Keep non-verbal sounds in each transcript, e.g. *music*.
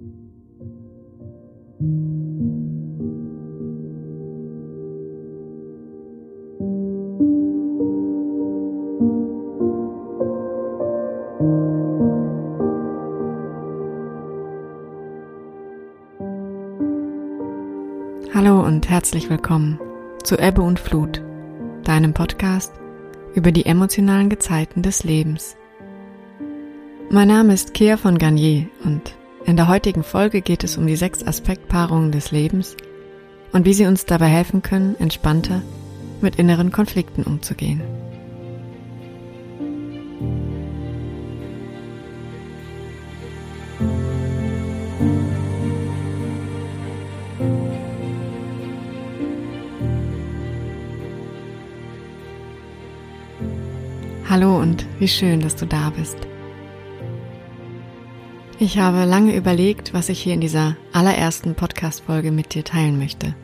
Hallo und herzlich willkommen zu Ebbe und Flut, deinem Podcast über die emotionalen Gezeiten des Lebens. Mein Name ist Kea von Garnier und in der heutigen Folge geht es um die sechs Aspektpaarungen des Lebens und wie sie uns dabei helfen können, entspannter mit inneren Konflikten umzugehen. Hallo und wie schön, dass du da bist. Ich habe lange überlegt, was ich hier in dieser allerersten Podcast-Folge mit dir teilen möchte.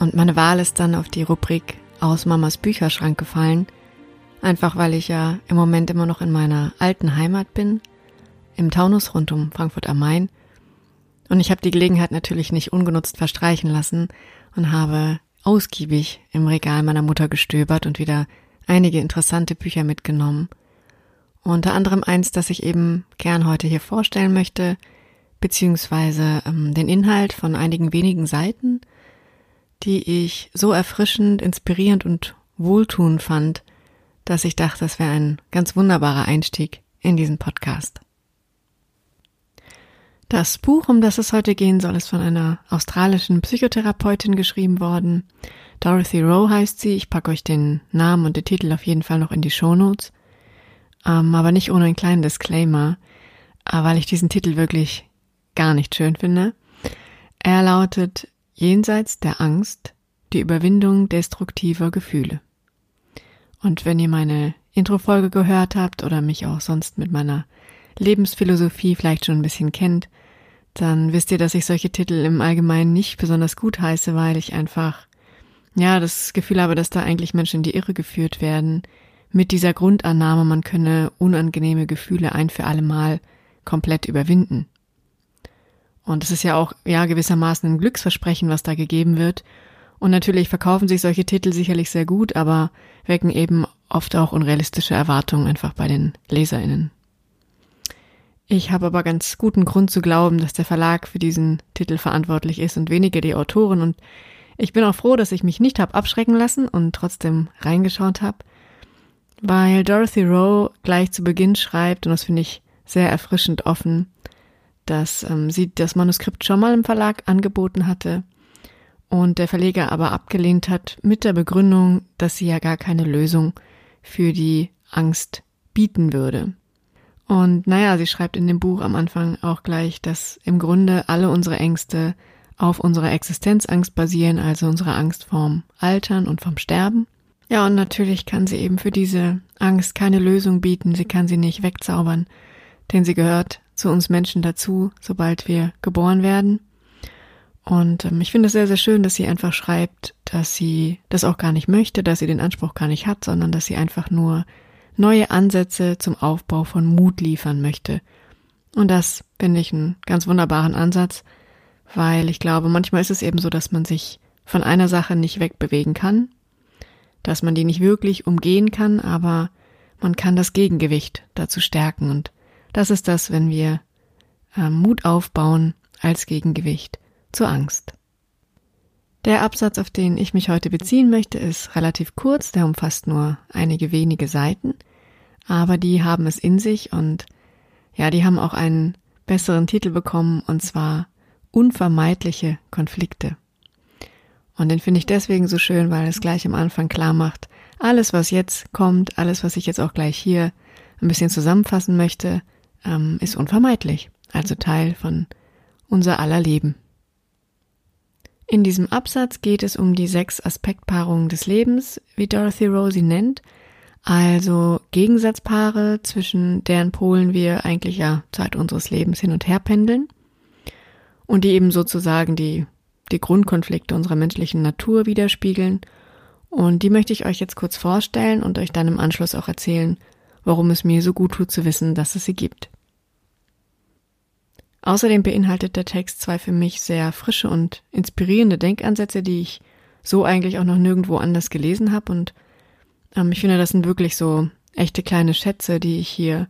Und meine Wahl ist dann auf die Rubrik aus Mamas Bücherschrank gefallen, einfach weil ich ja im Moment immer noch in meiner alten Heimat bin, im Taunus rund um Frankfurt am Main. Und ich habe die Gelegenheit natürlich nicht ungenutzt verstreichen lassen und habe ausgiebig im Regal meiner Mutter gestöbert und wieder einige interessante Bücher mitgenommen. Unter anderem eins, das ich eben gern heute hier vorstellen möchte, beziehungsweise ähm, den Inhalt von einigen wenigen Seiten, die ich so erfrischend, inspirierend und wohltuend fand, dass ich dachte, das wäre ein ganz wunderbarer Einstieg in diesen Podcast. Das Buch, um das es heute gehen soll, ist von einer australischen Psychotherapeutin geschrieben worden. Dorothy Rowe heißt sie. Ich packe euch den Namen und den Titel auf jeden Fall noch in die Show Notes. Ähm, aber nicht ohne einen kleinen Disclaimer, äh, weil ich diesen Titel wirklich gar nicht schön finde. Er lautet Jenseits der Angst, die Überwindung destruktiver Gefühle. Und wenn ihr meine Introfolge gehört habt oder mich auch sonst mit meiner Lebensphilosophie vielleicht schon ein bisschen kennt, dann wisst ihr, dass ich solche Titel im Allgemeinen nicht besonders gut heiße, weil ich einfach, ja, das Gefühl habe, dass da eigentlich Menschen in die Irre geführt werden, mit dieser Grundannahme, man könne unangenehme Gefühle ein für alle Mal komplett überwinden. Und es ist ja auch, ja, gewissermaßen ein Glücksversprechen, was da gegeben wird. Und natürlich verkaufen sich solche Titel sicherlich sehr gut, aber wecken eben oft auch unrealistische Erwartungen einfach bei den LeserInnen. Ich habe aber ganz guten Grund zu glauben, dass der Verlag für diesen Titel verantwortlich ist und weniger die Autoren und ich bin auch froh, dass ich mich nicht habe abschrecken lassen und trotzdem reingeschaut habe, weil Dorothy Rowe gleich zu Beginn schreibt, und das finde ich sehr erfrischend offen, dass ähm, sie das Manuskript schon mal im Verlag angeboten hatte und der Verleger aber abgelehnt hat mit der Begründung, dass sie ja gar keine Lösung für die Angst bieten würde. Und naja, sie schreibt in dem Buch am Anfang auch gleich, dass im Grunde alle unsere Ängste auf unserer Existenzangst basieren, also unsere Angst vorm Altern und vom Sterben. Ja, und natürlich kann sie eben für diese Angst keine Lösung bieten, sie kann sie nicht wegzaubern, denn sie gehört zu uns Menschen dazu, sobald wir geboren werden. Und ähm, ich finde es sehr, sehr schön, dass sie einfach schreibt, dass sie das auch gar nicht möchte, dass sie den Anspruch gar nicht hat, sondern dass sie einfach nur neue Ansätze zum Aufbau von Mut liefern möchte. Und das finde ich einen ganz wunderbaren Ansatz, weil ich glaube, manchmal ist es eben so, dass man sich von einer Sache nicht wegbewegen kann, dass man die nicht wirklich umgehen kann, aber man kann das Gegengewicht dazu stärken. Und das ist das, wenn wir äh, Mut aufbauen als Gegengewicht zur Angst. Der Absatz, auf den ich mich heute beziehen möchte, ist relativ kurz, der umfasst nur einige wenige Seiten aber die haben es in sich und ja, die haben auch einen besseren Titel bekommen und zwar unvermeidliche Konflikte. Und den finde ich deswegen so schön, weil es gleich am Anfang klar macht, alles, was jetzt kommt, alles, was ich jetzt auch gleich hier ein bisschen zusammenfassen möchte, ähm, ist unvermeidlich, also Teil von unser aller Leben. In diesem Absatz geht es um die sechs Aspektpaarungen des Lebens, wie Dorothy Rosie nennt, also Gegensatzpaare, zwischen deren Polen wir eigentlich ja Zeit unseres Lebens hin und her pendeln. Und die eben sozusagen die, die Grundkonflikte unserer menschlichen Natur widerspiegeln. Und die möchte ich euch jetzt kurz vorstellen und euch dann im Anschluss auch erzählen, warum es mir so gut tut zu wissen, dass es sie gibt. Außerdem beinhaltet der Text zwei für mich sehr frische und inspirierende Denkansätze, die ich so eigentlich auch noch nirgendwo anders gelesen habe. Und ähm, ich finde, das sind wirklich so echte kleine Schätze, die ich hier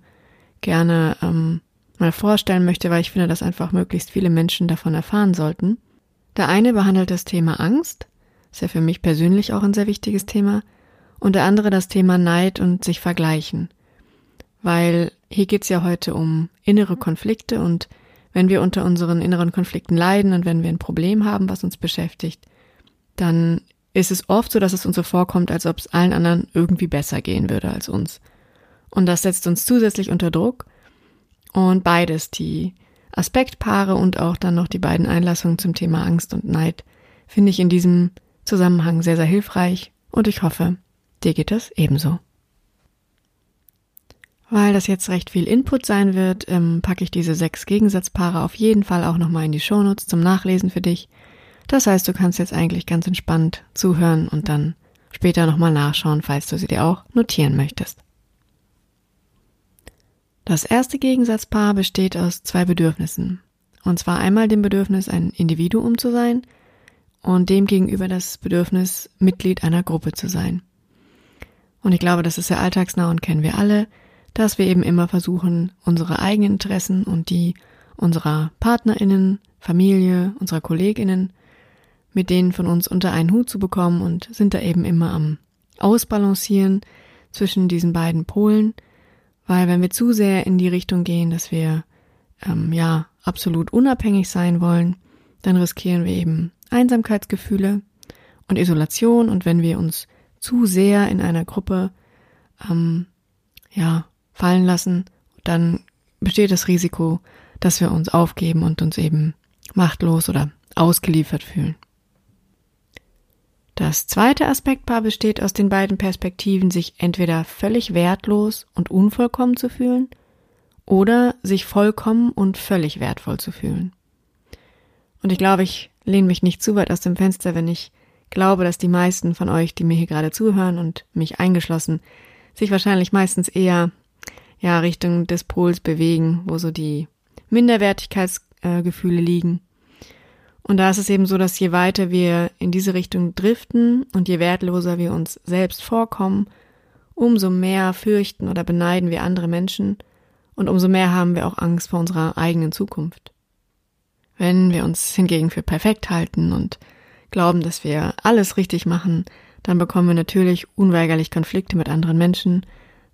gerne ähm, mal vorstellen möchte, weil ich finde, dass einfach möglichst viele Menschen davon erfahren sollten. Der eine behandelt das Thema Angst, ist ja für mich persönlich auch ein sehr wichtiges Thema, und der andere das Thema Neid und sich vergleichen. Weil hier geht's ja heute um innere Konflikte und wenn wir unter unseren inneren Konflikten leiden und wenn wir ein Problem haben, was uns beschäftigt, dann ist es oft so, dass es uns so vorkommt, als ob es allen anderen irgendwie besser gehen würde als uns. Und das setzt uns zusätzlich unter Druck. Und beides, die Aspektpaare und auch dann noch die beiden Einlassungen zum Thema Angst und Neid, finde ich in diesem Zusammenhang sehr, sehr hilfreich und ich hoffe, dir geht das ebenso. Weil das jetzt recht viel Input sein wird, ähm, packe ich diese sechs Gegensatzpaare auf jeden Fall auch nochmal in die Shownotes zum Nachlesen für dich. Das heißt, du kannst jetzt eigentlich ganz entspannt zuhören und dann später nochmal nachschauen, falls du sie dir auch notieren möchtest. Das erste Gegensatzpaar besteht aus zwei Bedürfnissen. Und zwar einmal dem Bedürfnis, ein Individuum zu sein und dem gegenüber das Bedürfnis, Mitglied einer Gruppe zu sein. Und ich glaube, das ist sehr alltagsnah und kennen wir alle, dass wir eben immer versuchen, unsere eigenen Interessen und die unserer PartnerInnen, Familie, unserer KollegInnen mit denen von uns unter einen Hut zu bekommen und sind da eben immer am Ausbalancieren zwischen diesen beiden Polen, weil wenn wir zu sehr in die Richtung gehen, dass wir ähm, ja absolut unabhängig sein wollen, dann riskieren wir eben Einsamkeitsgefühle und Isolation und wenn wir uns zu sehr in einer Gruppe ähm, ja fallen lassen, dann besteht das Risiko, dass wir uns aufgeben und uns eben machtlos oder ausgeliefert fühlen. Das zweite Aspektpaar besteht aus den beiden Perspektiven, sich entweder völlig wertlos und unvollkommen zu fühlen oder sich vollkommen und völlig wertvoll zu fühlen. Und ich glaube, ich lehne mich nicht zu weit aus dem Fenster, wenn ich glaube, dass die meisten von euch, die mir hier gerade zuhören und mich eingeschlossen, sich wahrscheinlich meistens eher ja Richtung des Pols bewegen, wo so die Minderwertigkeitsgefühle liegen und da ist es eben so, dass je weiter wir in diese Richtung driften und je wertloser wir uns selbst vorkommen, umso mehr fürchten oder beneiden wir andere Menschen und umso mehr haben wir auch Angst vor unserer eigenen Zukunft. Wenn wir uns hingegen für perfekt halten und glauben, dass wir alles richtig machen, dann bekommen wir natürlich unweigerlich Konflikte mit anderen Menschen,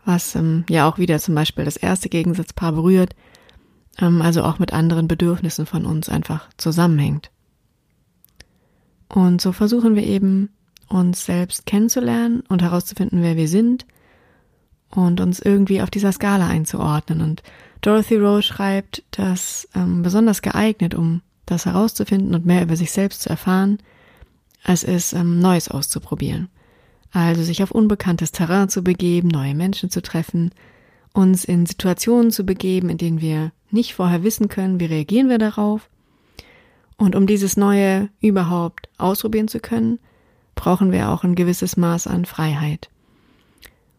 was ähm, ja auch wieder zum Beispiel das erste Gegensatzpaar berührt, ähm, also auch mit anderen Bedürfnissen von uns einfach zusammenhängt. Und so versuchen wir eben, uns selbst kennenzulernen und herauszufinden, wer wir sind und uns irgendwie auf dieser Skala einzuordnen. Und Dorothy Rowe schreibt, dass ähm, besonders geeignet, um das herauszufinden und mehr über sich selbst zu erfahren, es ähm, Neues auszuprobieren. Also sich auf unbekanntes Terrain zu begeben, neue Menschen zu treffen, uns in Situationen zu begeben, in denen wir nicht vorher wissen können, wie reagieren wir darauf und um dieses Neue überhaupt ausprobieren zu können, brauchen wir auch ein gewisses Maß an Freiheit.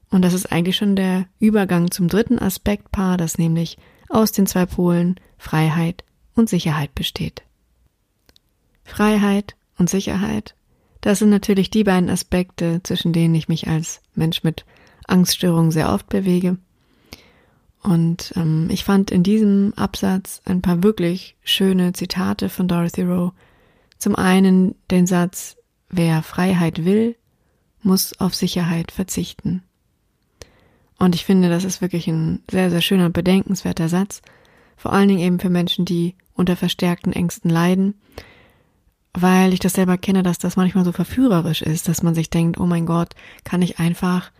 Und das ist eigentlich schon der Übergang zum dritten Aspektpaar, das nämlich aus den zwei Polen Freiheit und Sicherheit besteht. Freiheit und Sicherheit, das sind natürlich die beiden Aspekte, zwischen denen ich mich als Mensch mit Angststörungen sehr oft bewege. Und ähm, ich fand in diesem Absatz ein paar wirklich schöne Zitate von Dorothy Rowe. Zum einen den Satz, wer Freiheit will, muss auf Sicherheit verzichten. Und ich finde, das ist wirklich ein sehr, sehr schöner, bedenkenswerter Satz. Vor allen Dingen eben für Menschen, die unter verstärkten Ängsten leiden, weil ich das selber kenne, dass das manchmal so verführerisch ist, dass man sich denkt, oh mein Gott, kann ich einfach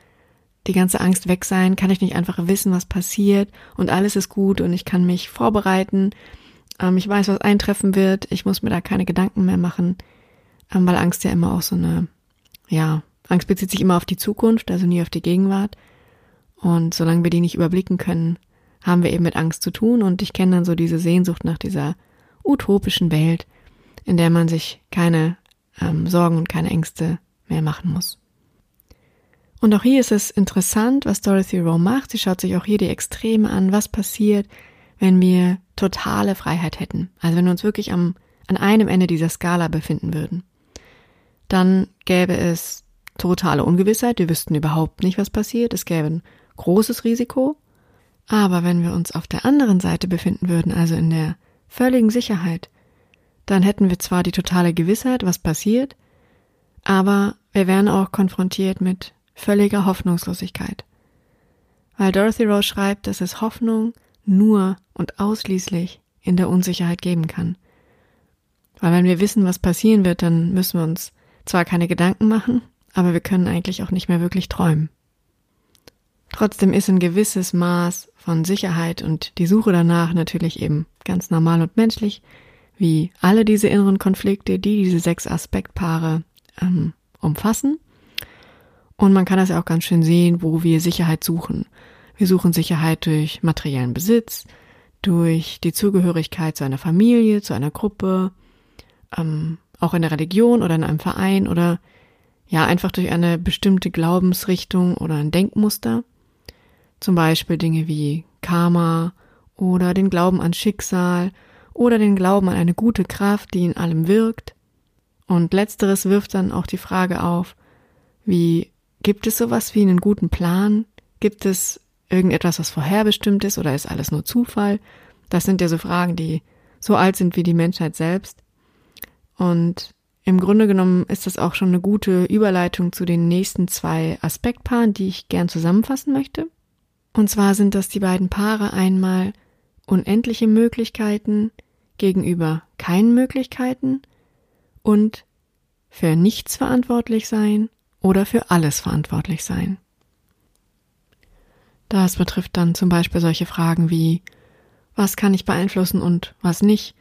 die ganze Angst weg sein? Kann ich nicht einfach wissen, was passiert und alles ist gut und ich kann mich vorbereiten? Ähm, ich weiß, was eintreffen wird. Ich muss mir da keine Gedanken mehr machen, ähm, weil Angst ja immer auch so eine, ja, Angst bezieht sich immer auf die Zukunft, also nie auf die Gegenwart. Und solange wir die nicht überblicken können, haben wir eben mit Angst zu tun. Und ich kenne dann so diese Sehnsucht nach dieser utopischen Welt, in der man sich keine ähm, Sorgen und keine Ängste mehr machen muss. Und auch hier ist es interessant, was Dorothy Rowe macht. Sie schaut sich auch hier die Extreme an, was passiert, wenn wir totale Freiheit hätten, also wenn wir uns wirklich am, an einem Ende dieser Skala befinden würden, dann gäbe es totale Ungewissheit, wir wüssten überhaupt nicht, was passiert, es gäbe ein großes Risiko, aber wenn wir uns auf der anderen Seite befinden würden, also in der völligen Sicherheit, dann hätten wir zwar die totale Gewissheit, was passiert, aber wir wären auch konfrontiert mit völliger Hoffnungslosigkeit. Weil Dorothy Rose schreibt, dass es Hoffnung nur und ausschließlich in der Unsicherheit geben kann. Weil wenn wir wissen, was passieren wird, dann müssen wir uns zwar keine Gedanken machen, aber wir können eigentlich auch nicht mehr wirklich träumen. Trotzdem ist ein gewisses Maß von Sicherheit und die Suche danach natürlich eben ganz normal und menschlich, wie alle diese inneren Konflikte, die diese sechs Aspektpaare ähm, umfassen. Und man kann das ja auch ganz schön sehen, wo wir Sicherheit suchen. Wir suchen Sicherheit durch materiellen Besitz, durch die Zugehörigkeit zu einer Familie, zu einer Gruppe, ähm, auch in der Religion oder in einem Verein oder ja einfach durch eine bestimmte Glaubensrichtung oder ein Denkmuster. Zum Beispiel Dinge wie Karma oder den Glauben an Schicksal oder den Glauben an eine gute Kraft, die in allem wirkt. Und letzteres wirft dann auch die Frage auf, wie gibt es sowas wie einen guten Plan? Gibt es irgendetwas, was vorherbestimmt ist oder ist alles nur Zufall? Das sind ja so Fragen, die so alt sind wie die Menschheit selbst. Und im Grunde genommen ist das auch schon eine gute Überleitung zu den nächsten zwei Aspektpaaren, die ich gern zusammenfassen möchte. Und zwar sind das die beiden Paare einmal unendliche Möglichkeiten gegenüber keinen Möglichkeiten und für nichts verantwortlich sein oder für alles verantwortlich sein. Das betrifft dann zum Beispiel solche Fragen wie, was kann ich beeinflussen und was nicht?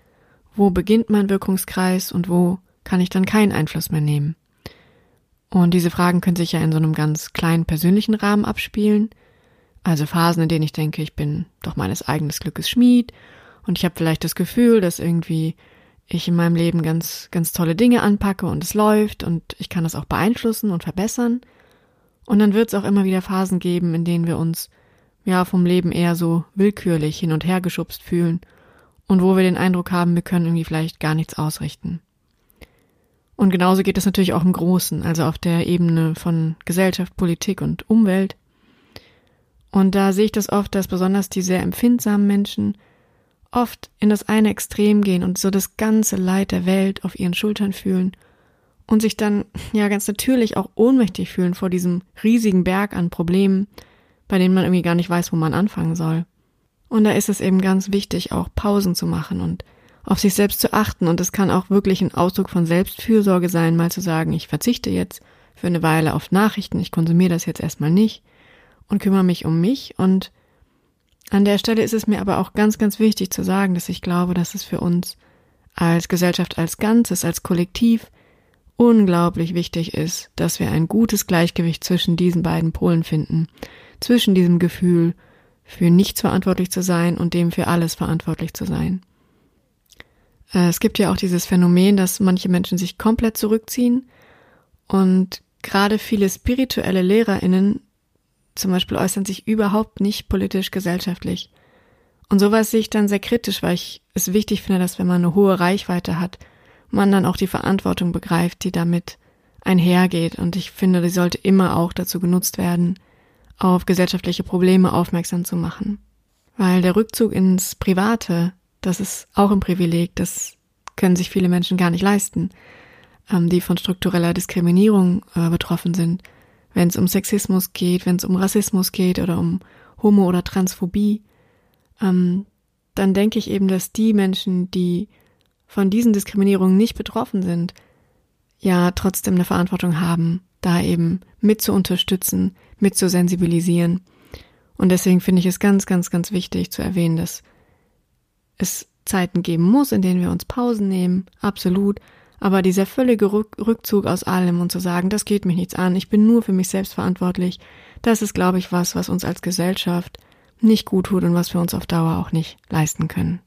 Wo beginnt mein Wirkungskreis und wo kann ich dann keinen Einfluss mehr nehmen? Und diese Fragen können sich ja in so einem ganz kleinen persönlichen Rahmen abspielen. Also Phasen, in denen ich denke, ich bin doch meines eigenen Glückes Schmied und ich habe vielleicht das Gefühl, dass irgendwie ich in meinem Leben ganz, ganz tolle Dinge anpacke und es läuft und ich kann das auch beeinflussen und verbessern. Und dann wird es auch immer wieder Phasen geben, in denen wir uns ja vom Leben eher so willkürlich hin und her geschubst fühlen und wo wir den Eindruck haben, wir können irgendwie vielleicht gar nichts ausrichten. Und genauso geht es natürlich auch im Großen, also auf der Ebene von Gesellschaft, Politik und Umwelt. Und da sehe ich das oft, dass besonders die sehr empfindsamen Menschen oft in das eine Extrem gehen und so das ganze Leid der Welt auf ihren Schultern fühlen und sich dann *laughs* ja ganz natürlich auch ohnmächtig fühlen vor diesem riesigen Berg an Problemen, bei denen man irgendwie gar nicht weiß, wo man anfangen soll. Und da ist es eben ganz wichtig, auch Pausen zu machen und auf sich selbst zu achten. Und es kann auch wirklich ein Ausdruck von Selbstfürsorge sein, mal zu sagen, ich verzichte jetzt für eine Weile auf Nachrichten, ich konsumiere das jetzt erstmal nicht und kümmere mich um mich und an der Stelle ist es mir aber auch ganz, ganz wichtig zu sagen, dass ich glaube, dass es für uns als Gesellschaft als Ganzes, als Kollektiv unglaublich wichtig ist, dass wir ein gutes Gleichgewicht zwischen diesen beiden Polen finden, zwischen diesem Gefühl, für nichts verantwortlich zu sein und dem für alles verantwortlich zu sein. Äh, es gibt ja auch dieses Phänomen, dass manche Menschen sich komplett zurückziehen und gerade viele spirituelle Lehrerinnen zum Beispiel äußern sich überhaupt nicht politisch gesellschaftlich. Und sowas sehe ich dann sehr kritisch, weil ich es wichtig finde, dass wenn man eine hohe Reichweite hat, man dann auch die Verantwortung begreift, die damit einhergeht. Und ich finde, die sollte immer auch dazu genutzt werden, auf gesellschaftliche Probleme aufmerksam zu machen. Weil der Rückzug ins Private, das ist auch ein Privileg, das können sich viele Menschen gar nicht leisten, ähm, die von struktureller Diskriminierung äh, betroffen sind wenn es um Sexismus geht, wenn es um Rassismus geht oder um Homo- oder Transphobie, ähm, dann denke ich eben, dass die Menschen, die von diesen Diskriminierungen nicht betroffen sind, ja trotzdem eine Verantwortung haben, da eben mit zu unterstützen, mit zu sensibilisieren. Und deswegen finde ich es ganz, ganz, ganz wichtig zu erwähnen, dass es Zeiten geben muss, in denen wir uns Pausen nehmen, absolut, aber dieser völlige Rückzug aus allem und zu sagen, das geht mich nichts an, ich bin nur für mich selbst verantwortlich, das ist, glaube ich, was, was uns als Gesellschaft nicht gut tut und was wir uns auf Dauer auch nicht leisten können.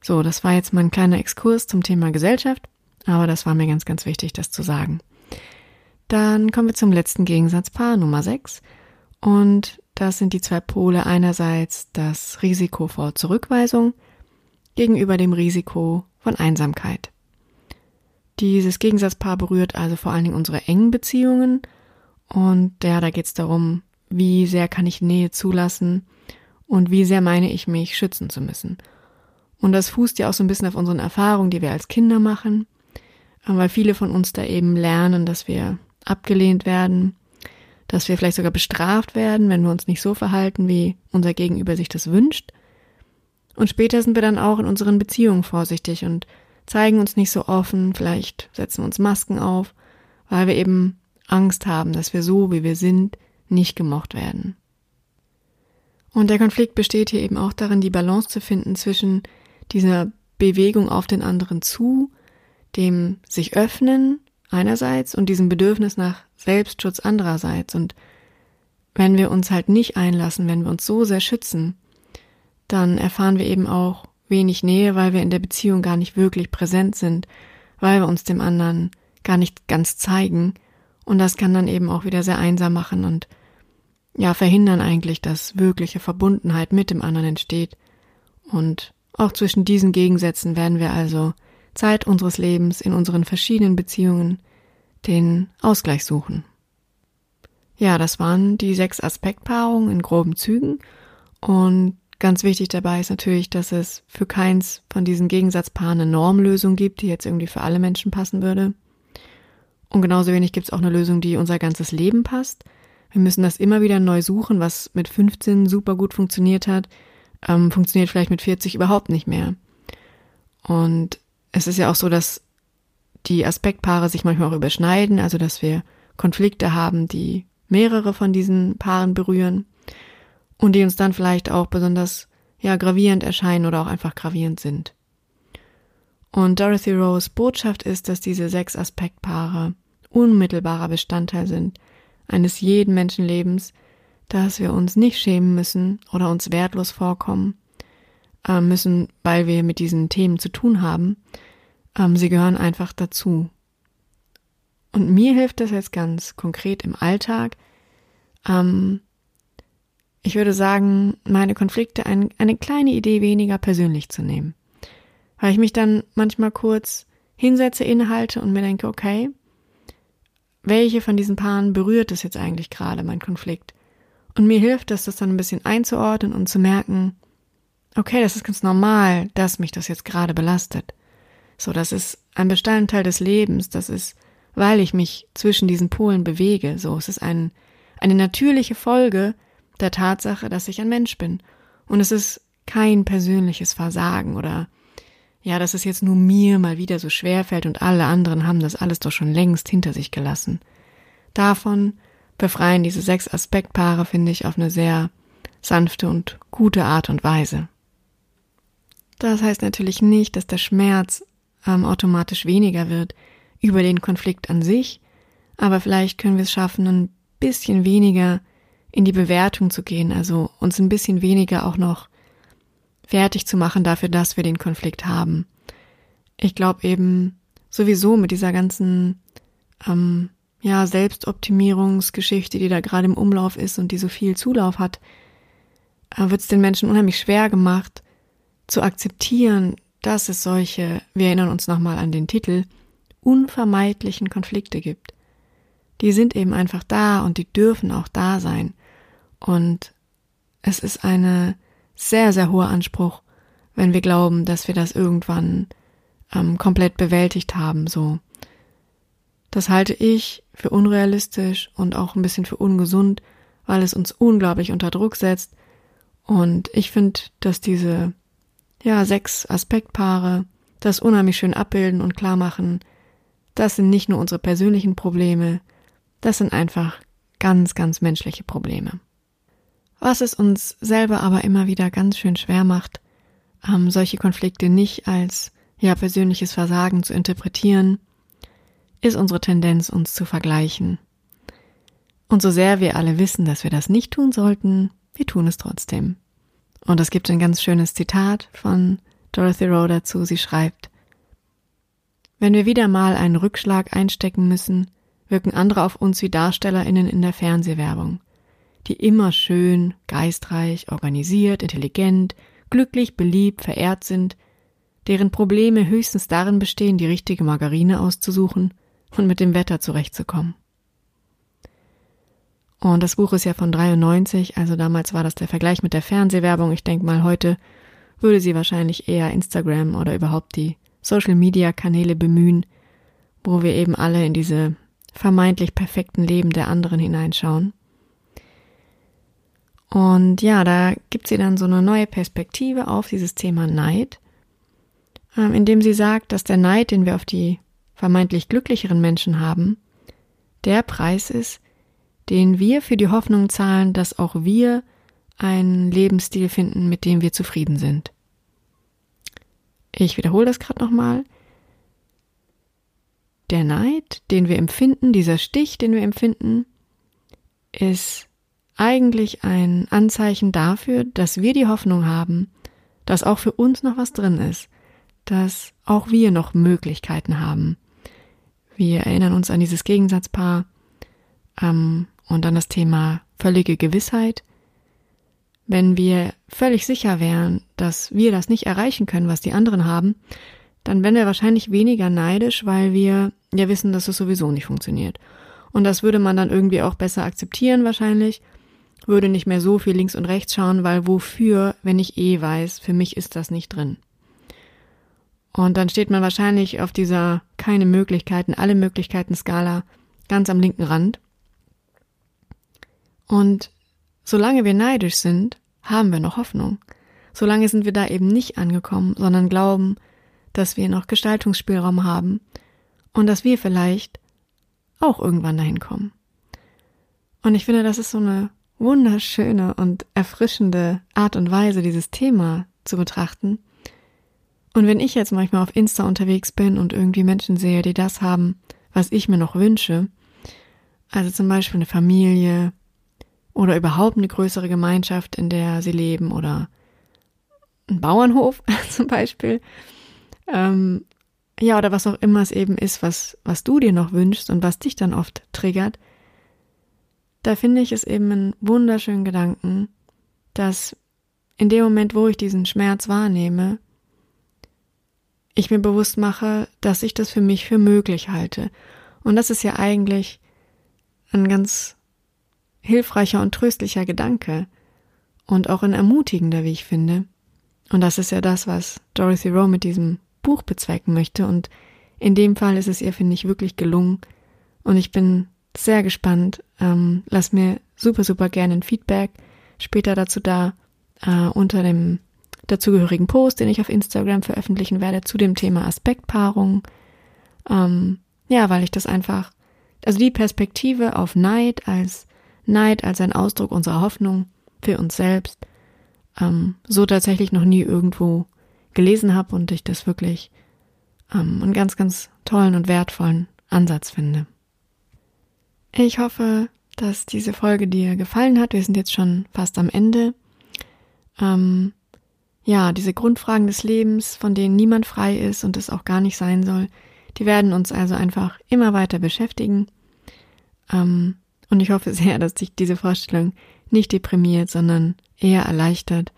So, das war jetzt mein kleiner Exkurs zum Thema Gesellschaft, aber das war mir ganz, ganz wichtig, das zu sagen. Dann kommen wir zum letzten Gegensatzpaar, Nummer 6. Und das sind die zwei Pole. Einerseits das Risiko vor Zurückweisung gegenüber dem Risiko von Einsamkeit. Dieses Gegensatzpaar berührt also vor allen Dingen unsere engen Beziehungen. Und ja, da geht es darum, wie sehr kann ich Nähe zulassen und wie sehr meine ich mich schützen zu müssen. Und das fußt ja auch so ein bisschen auf unseren Erfahrungen, die wir als Kinder machen, weil viele von uns da eben lernen, dass wir abgelehnt werden, dass wir vielleicht sogar bestraft werden, wenn wir uns nicht so verhalten, wie unser Gegenüber sich das wünscht. Und später sind wir dann auch in unseren Beziehungen vorsichtig und zeigen uns nicht so offen, vielleicht setzen uns Masken auf, weil wir eben Angst haben, dass wir so, wie wir sind, nicht gemocht werden. Und der Konflikt besteht hier eben auch darin, die Balance zu finden zwischen dieser Bewegung auf den anderen zu, dem sich öffnen einerseits und diesem Bedürfnis nach Selbstschutz andererseits. Und wenn wir uns halt nicht einlassen, wenn wir uns so sehr schützen, dann erfahren wir eben auch wenig Nähe, weil wir in der Beziehung gar nicht wirklich präsent sind, weil wir uns dem anderen gar nicht ganz zeigen. Und das kann dann eben auch wieder sehr einsam machen und ja, verhindern eigentlich, dass wirkliche Verbundenheit mit dem anderen entsteht. Und auch zwischen diesen Gegensätzen werden wir also Zeit unseres Lebens in unseren verschiedenen Beziehungen den Ausgleich suchen. Ja, das waren die sechs Aspektpaarungen in groben Zügen und ganz wichtig dabei ist natürlich, dass es für keins von diesen Gegensatzpaaren eine Normlösung gibt, die jetzt irgendwie für alle Menschen passen würde. Und genauso wenig gibt es auch eine Lösung, die unser ganzes Leben passt. Wir müssen das immer wieder neu suchen, was mit 15 super gut funktioniert hat, ähm, funktioniert vielleicht mit 40 überhaupt nicht mehr. Und es ist ja auch so, dass die Aspektpaare sich manchmal auch überschneiden, also dass wir Konflikte haben, die mehrere von diesen Paaren berühren und die uns dann vielleicht auch besonders ja gravierend erscheinen oder auch einfach gravierend sind. Und Dorothy Rose Botschaft ist, dass diese sechs Aspektpaare unmittelbarer Bestandteil sind eines jeden Menschenlebens, dass wir uns nicht schämen müssen oder uns wertlos vorkommen äh, müssen, weil wir mit diesen Themen zu tun haben, ähm, sie gehören einfach dazu. Und mir hilft das jetzt ganz konkret im Alltag. Ähm, ich würde sagen, meine Konflikte ein, eine kleine Idee weniger persönlich zu nehmen. Weil ich mich dann manchmal kurz hinsetze, innehalte und mir denke, okay, welche von diesen Paaren berührt es jetzt eigentlich gerade, mein Konflikt? Und mir hilft es, das dann ein bisschen einzuordnen und zu merken, okay, das ist ganz normal, dass mich das jetzt gerade belastet. So, das ist ein Bestandteil des Lebens, das ist, weil ich mich zwischen diesen Polen bewege. So, es ist ein, eine natürliche Folge der Tatsache, dass ich ein Mensch bin. Und es ist kein persönliches Versagen oder ja, dass es jetzt nur mir mal wieder so schwer fällt und alle anderen haben das alles doch schon längst hinter sich gelassen. Davon befreien diese sechs Aspektpaare, finde ich, auf eine sehr sanfte und gute Art und Weise. Das heißt natürlich nicht, dass der Schmerz ähm, automatisch weniger wird über den Konflikt an sich, aber vielleicht können wir es schaffen, ein bisschen weniger in die Bewertung zu gehen, also uns ein bisschen weniger auch noch fertig zu machen dafür, dass wir den Konflikt haben. Ich glaube eben sowieso mit dieser ganzen ähm, ja Selbstoptimierungsgeschichte, die da gerade im Umlauf ist und die so viel Zulauf hat, äh, wird es den Menschen unheimlich schwer gemacht zu akzeptieren, dass es solche, wir erinnern uns nochmal an den Titel, unvermeidlichen Konflikte gibt. Die sind eben einfach da und die dürfen auch da sein. Und es ist eine sehr, sehr hoher Anspruch, wenn wir glauben, dass wir das irgendwann ähm, komplett bewältigt haben, so. Das halte ich für unrealistisch und auch ein bisschen für ungesund, weil es uns unglaublich unter Druck setzt. Und ich finde, dass diese ja, sechs Aspektpaare das unheimlich schön abbilden und klar machen. Das sind nicht nur unsere persönlichen Probleme, das sind einfach ganz, ganz menschliche Probleme. Was es uns selber aber immer wieder ganz schön schwer macht, ähm, solche Konflikte nicht als ja persönliches Versagen zu interpretieren, ist unsere Tendenz, uns zu vergleichen. Und so sehr wir alle wissen, dass wir das nicht tun sollten, wir tun es trotzdem. Und es gibt ein ganz schönes Zitat von Dorothy Rowe dazu. Sie schreibt, wenn wir wieder mal einen Rückschlag einstecken müssen, wirken andere auf uns wie DarstellerInnen in der Fernsehwerbung. Die immer schön, geistreich, organisiert, intelligent, glücklich, beliebt, verehrt sind, deren Probleme höchstens darin bestehen, die richtige Margarine auszusuchen und mit dem Wetter zurechtzukommen. Und das Buch ist ja von 93, also damals war das der Vergleich mit der Fernsehwerbung. Ich denke mal, heute würde sie wahrscheinlich eher Instagram oder überhaupt die Social Media Kanäle bemühen, wo wir eben alle in diese vermeintlich perfekten Leben der anderen hineinschauen. Und ja, da gibt sie dann so eine neue Perspektive auf dieses Thema Neid, ähm, indem sie sagt, dass der Neid, den wir auf die vermeintlich glücklicheren Menschen haben, der Preis ist, den wir für die Hoffnung zahlen, dass auch wir einen Lebensstil finden, mit dem wir zufrieden sind. Ich wiederhole das gerade nochmal. Der Neid, den wir empfinden, dieser Stich, den wir empfinden, ist eigentlich ein Anzeichen dafür, dass wir die Hoffnung haben, dass auch für uns noch was drin ist, dass auch wir noch Möglichkeiten haben. Wir erinnern uns an dieses Gegensatzpaar ähm, und an das Thema völlige Gewissheit. Wenn wir völlig sicher wären, dass wir das nicht erreichen können, was die anderen haben, dann wären wir wahrscheinlich weniger neidisch, weil wir ja wissen, dass es sowieso nicht funktioniert. Und das würde man dann irgendwie auch besser akzeptieren wahrscheinlich würde nicht mehr so viel links und rechts schauen, weil wofür, wenn ich eh weiß, für mich ist das nicht drin. Und dann steht man wahrscheinlich auf dieser keine Möglichkeiten, alle Möglichkeiten Skala ganz am linken Rand. Und solange wir neidisch sind, haben wir noch Hoffnung. Solange sind wir da eben nicht angekommen, sondern glauben, dass wir noch Gestaltungsspielraum haben und dass wir vielleicht auch irgendwann dahin kommen. Und ich finde, das ist so eine wunderschöne und erfrischende Art und Weise, dieses Thema zu betrachten. Und wenn ich jetzt manchmal auf Insta unterwegs bin und irgendwie Menschen sehe, die das haben, was ich mir noch wünsche, also zum Beispiel eine Familie oder überhaupt eine größere Gemeinschaft, in der sie leben oder ein Bauernhof *laughs* zum Beispiel, ähm, ja, oder was auch immer es eben ist, was, was du dir noch wünschst und was dich dann oft triggert, da finde ich es eben einen wunderschönen Gedanken, dass in dem Moment, wo ich diesen Schmerz wahrnehme, ich mir bewusst mache, dass ich das für mich für möglich halte. Und das ist ja eigentlich ein ganz hilfreicher und tröstlicher Gedanke und auch ein ermutigender, wie ich finde. Und das ist ja das, was Dorothy Rowe mit diesem Buch bezwecken möchte. Und in dem Fall ist es ihr, finde ich, wirklich gelungen. Und ich bin sehr gespannt. Ähm, lass mir super, super gerne ein Feedback später dazu da äh, unter dem dazugehörigen Post, den ich auf Instagram veröffentlichen werde zu dem Thema Aspektpaarung. Ähm, ja, weil ich das einfach, also die Perspektive auf Neid als Neid als ein Ausdruck unserer Hoffnung für uns selbst, ähm, so tatsächlich noch nie irgendwo gelesen habe und ich das wirklich ähm, einen ganz, ganz tollen und wertvollen Ansatz finde. Ich hoffe, dass diese Folge dir gefallen hat. Wir sind jetzt schon fast am Ende. Ähm, ja, diese Grundfragen des Lebens, von denen niemand frei ist und es auch gar nicht sein soll, die werden uns also einfach immer weiter beschäftigen. Ähm, und ich hoffe sehr, dass dich diese Vorstellung nicht deprimiert, sondern eher erleichtert,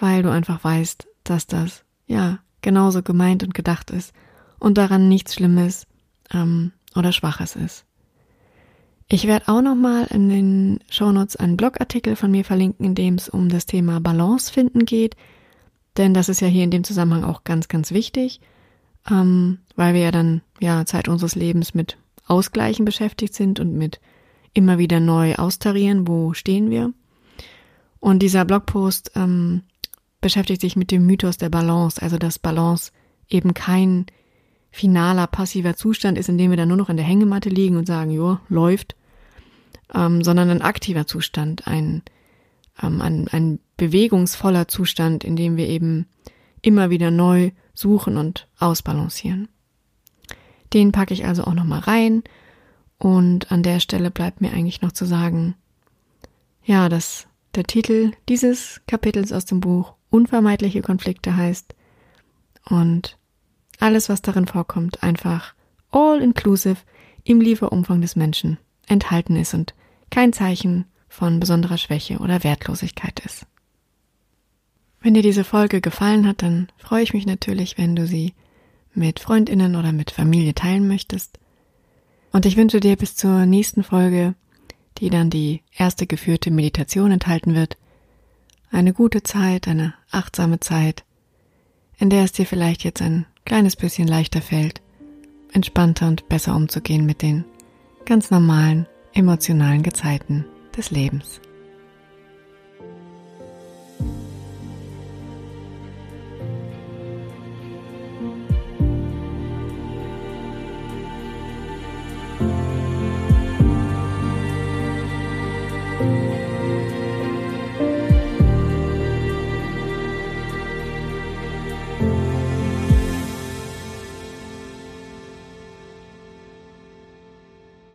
weil du einfach weißt, dass das ja genauso gemeint und gedacht ist und daran nichts Schlimmes ähm, oder Schwaches ist. Ich werde auch nochmal in den Shownotes einen Blogartikel von mir verlinken, in dem es um das Thema Balance finden geht. Denn das ist ja hier in dem Zusammenhang auch ganz, ganz wichtig, ähm, weil wir ja dann ja Zeit unseres Lebens mit Ausgleichen beschäftigt sind und mit immer wieder neu austarieren, wo stehen wir. Und dieser Blogpost ähm, beschäftigt sich mit dem Mythos der Balance, also dass Balance eben kein finaler passiver Zustand ist, in dem wir dann nur noch in der Hängematte liegen und sagen, jo, läuft, ähm, sondern ein aktiver Zustand, ein, ähm, ein, ein bewegungsvoller Zustand, in dem wir eben immer wieder neu suchen und ausbalancieren. Den packe ich also auch nochmal rein. Und an der Stelle bleibt mir eigentlich noch zu sagen, ja, dass der Titel dieses Kapitels aus dem Buch Unvermeidliche Konflikte heißt. Und alles, was darin vorkommt, einfach all inclusive im Lieferumfang des Menschen enthalten ist und kein Zeichen von besonderer Schwäche oder Wertlosigkeit ist. Wenn dir diese Folge gefallen hat, dann freue ich mich natürlich, wenn du sie mit Freundinnen oder mit Familie teilen möchtest. Und ich wünsche dir bis zur nächsten Folge, die dann die erste geführte Meditation enthalten wird, eine gute Zeit, eine achtsame Zeit, in der es dir vielleicht jetzt ein kleines bisschen leichter fällt, entspannter und besser umzugehen mit den ganz normalen emotionalen Gezeiten des Lebens.